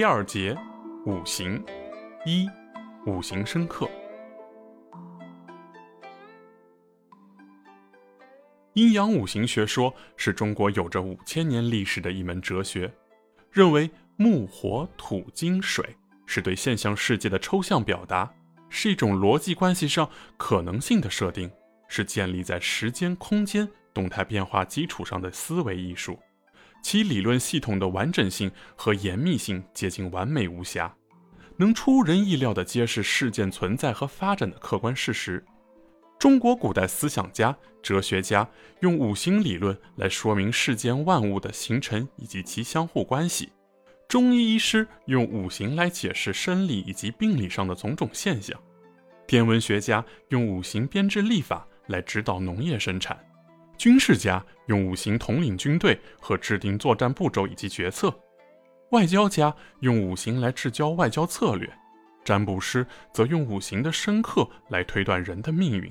第二节，五行一，五行生克。阴阳五行学说是中国有着五千年历史的一门哲学，认为木、火、土、金、水是对现象世界的抽象表达，是一种逻辑关系上可能性的设定，是建立在时间、空间动态变化基础上的思维艺术。其理论系统的完整性和严密性接近完美无瑕，能出人意料地揭示事件存在和发展的客观事实。中国古代思想家、哲学家用五行理论来说明世间万物的形成以及其相互关系；中医医师用五行来解释生理以及病理上的种种现象；天文学家用五行编制历法来指导农业生产。军事家用五行统领军队和制定作战步骤以及决策，外交家用五行来制交外交策略，占卜师则用五行的生克来推断人的命运。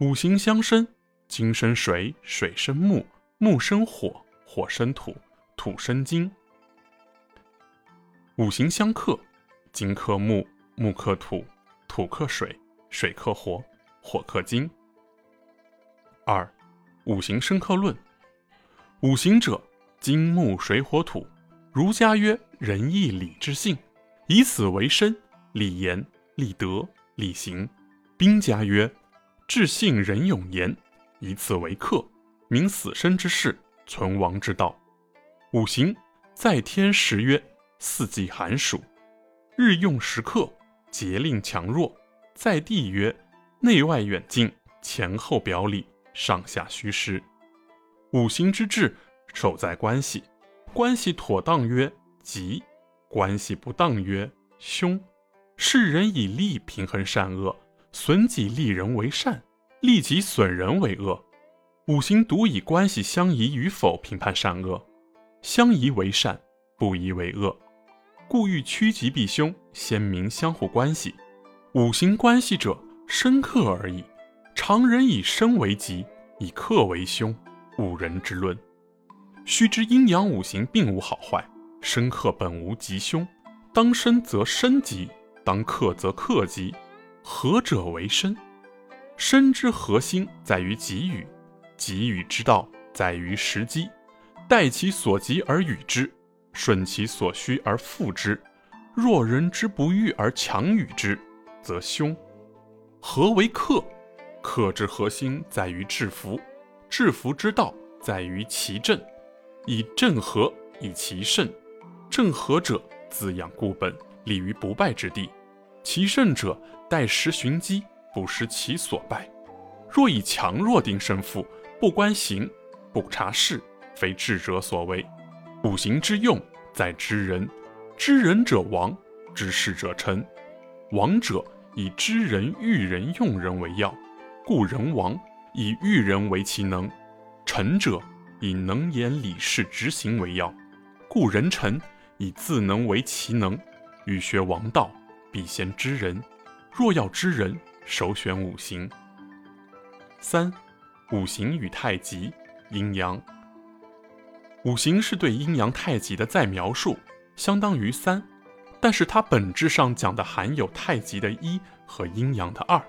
五行相生，金生水，水生木，木生火，火生土，土生金。五行相克，金克木，木克土，土克水，水克火，火克金。二。五行生克论，五行者，金木水火土。儒家曰：仁义礼智信，以此为身，礼言、礼德、礼行。兵家曰：智信仁勇严，以此为克，明死生之事，存亡之道。五行在天时曰：四季寒暑，日用时刻，节令强弱。在地曰：内外远近，前后表里。上下虚实，五行之治，守在关系。关系妥当曰吉，关系不当曰凶。世人以利平衡善恶，损己利人为善，利己损人为恶。五行独以关系相宜与否评判善恶，相宜为善，不宜为恶。故欲趋吉避凶，先明相互关系。五行关系者，深刻而已。常人以生为吉，以克为凶，五人之论。须知阴阳五行并无好坏，生克本无吉凶，当生则生吉，当克则克吉。何者为生？生之核心在于给予，给予之道在于时机。待其所急而与之，顺其所需而复之。若人之不欲而强与之，则凶。何为克？克制核心在于制服，制服之道在于其正，以正和，以其胜。正和者，滋养固本，立于不败之地；其胜者，待时寻机，不失其所败。若以强弱定胜负，不观形，不察势，非智者所为。五行之用，在知人。知人者亡，知事者臣。亡者，以知人、育人、用人为要。故人王以育人为其能，臣者以能言理事执行为要。故人臣以自能为其能。欲学王道，必先知人。若要知人，首选五行。三、五行与太极、阴阳。五行是对阴阳太极的再描述，相当于三，但是它本质上讲的含有太极的一和阴阳的二。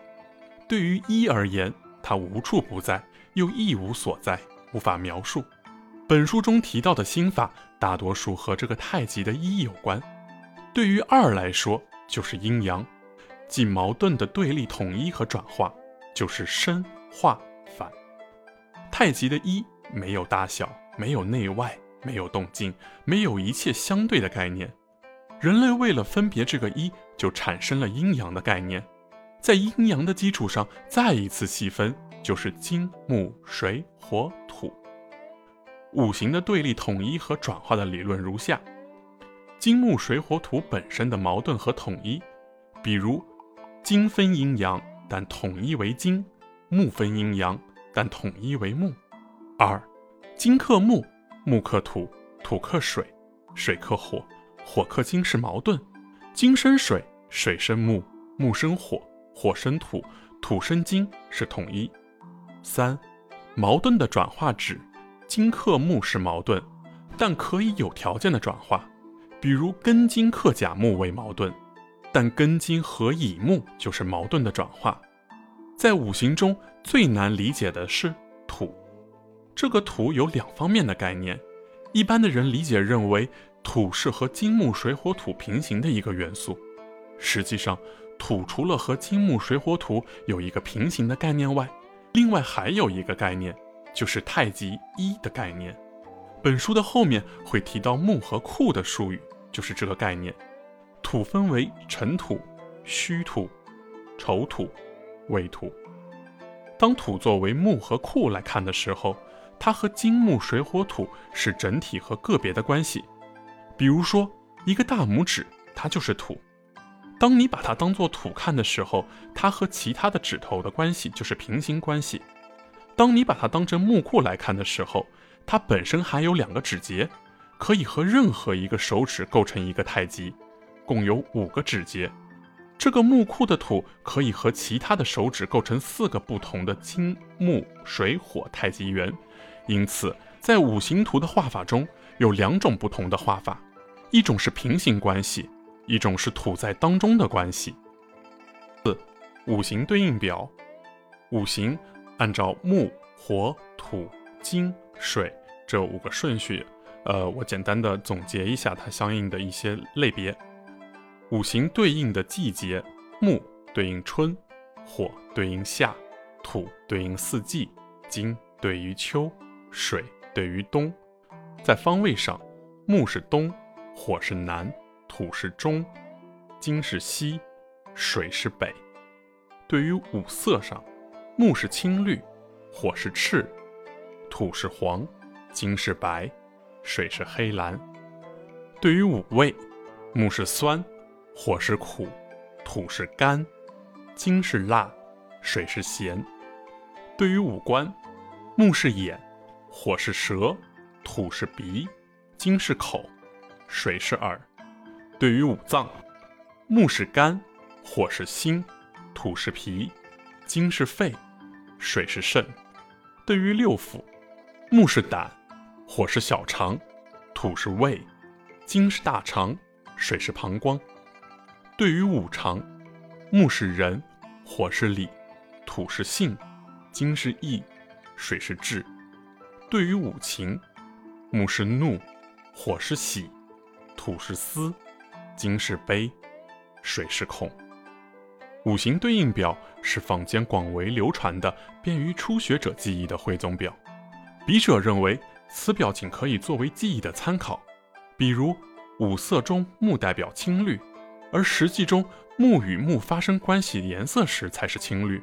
对于一而言，它无处不在，又一无所在，无法描述。本书中提到的心法，大多数和这个太极的一有关。对于二来说，就是阴阳，即矛盾的对立统一和转化，就是生化反。太极的一没有大小，没有内外，没有动静，没有一切相对的概念。人类为了分别这个一，就产生了阴阳的概念。在阴阳的基础上再一次细分，就是金木水火土五行的对立统一和转化的理论如下：金木水火土本身的矛盾和统一，比如金分阴阳，但统一为金；木分阴阳，但统一为木。二，金克木，木克土，土克水，水克火，火克金是矛盾，金生水，水生木，木生火。火生土，土生金是统一。三，矛盾的转化指金克木是矛盾，但可以有条件的转化。比如庚金克甲木为矛盾，但庚金和乙木就是矛盾的转化。在五行中最难理解的是土，这个土有两方面的概念。一般的人理解认为土是和金木水火土平行的一个元素，实际上土除了和金木水火土有一个平行的概念外，另外还有一个概念，就是太极一的概念。本书的后面会提到木和库的术语，就是这个概念。土分为尘土、虚土、丑土、未土。当土作为木和库来看的时候。它和金木水火土是整体和个别的关系，比如说一个大拇指，它就是土。当你把它当做土看的时候，它和其他的指头的关系就是平行关系。当你把它当成木库来看的时候，它本身还有两个指节，可以和任何一个手指构成一个太极，共有五个指节。这个木库的土可以和其他的手指构成四个不同的金木水火太极圆。因此，在五行图的画法中有两种不同的画法，一种是平行关系，一种是土在当中的关系。四、五行对应表，五行按照木、火、土、金、水这五个顺序，呃，我简单的总结一下它相应的一些类别。五行对应的季节，木对应春，火对应夏，土对应四季，金对于秋。水对于冬，在方位上，木是东，火是南，土是中，金是西，水是北。对于五色上，木是青绿，火是赤，土是黄，金是白，水是黑蓝。对于五味，木是酸，火是苦，土是甘，金是辣，水是咸。对于五官，木是眼。火是舌，土是鼻，金是口，水是耳。对于五脏，木是肝，火是心，土是脾，金是肺，水是肾。对于六腑，木是胆，火是小肠，土是胃，金是大肠，水是膀胱。对于五常，木是人，火是理，土是性，金是意，水是志。对于五情，木是怒，火是喜，土是思，金是悲，水是恐。五行对应表是坊间广为流传的、便于初学者记忆的汇总表。笔者认为，此表仅可以作为记忆的参考。比如，五色中木代表青绿，而实际中木与木发生关系颜色时才是青绿。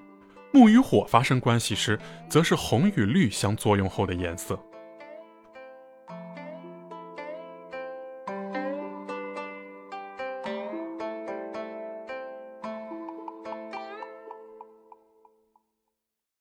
木与火发生关系时，则是红与绿相作用后的颜色。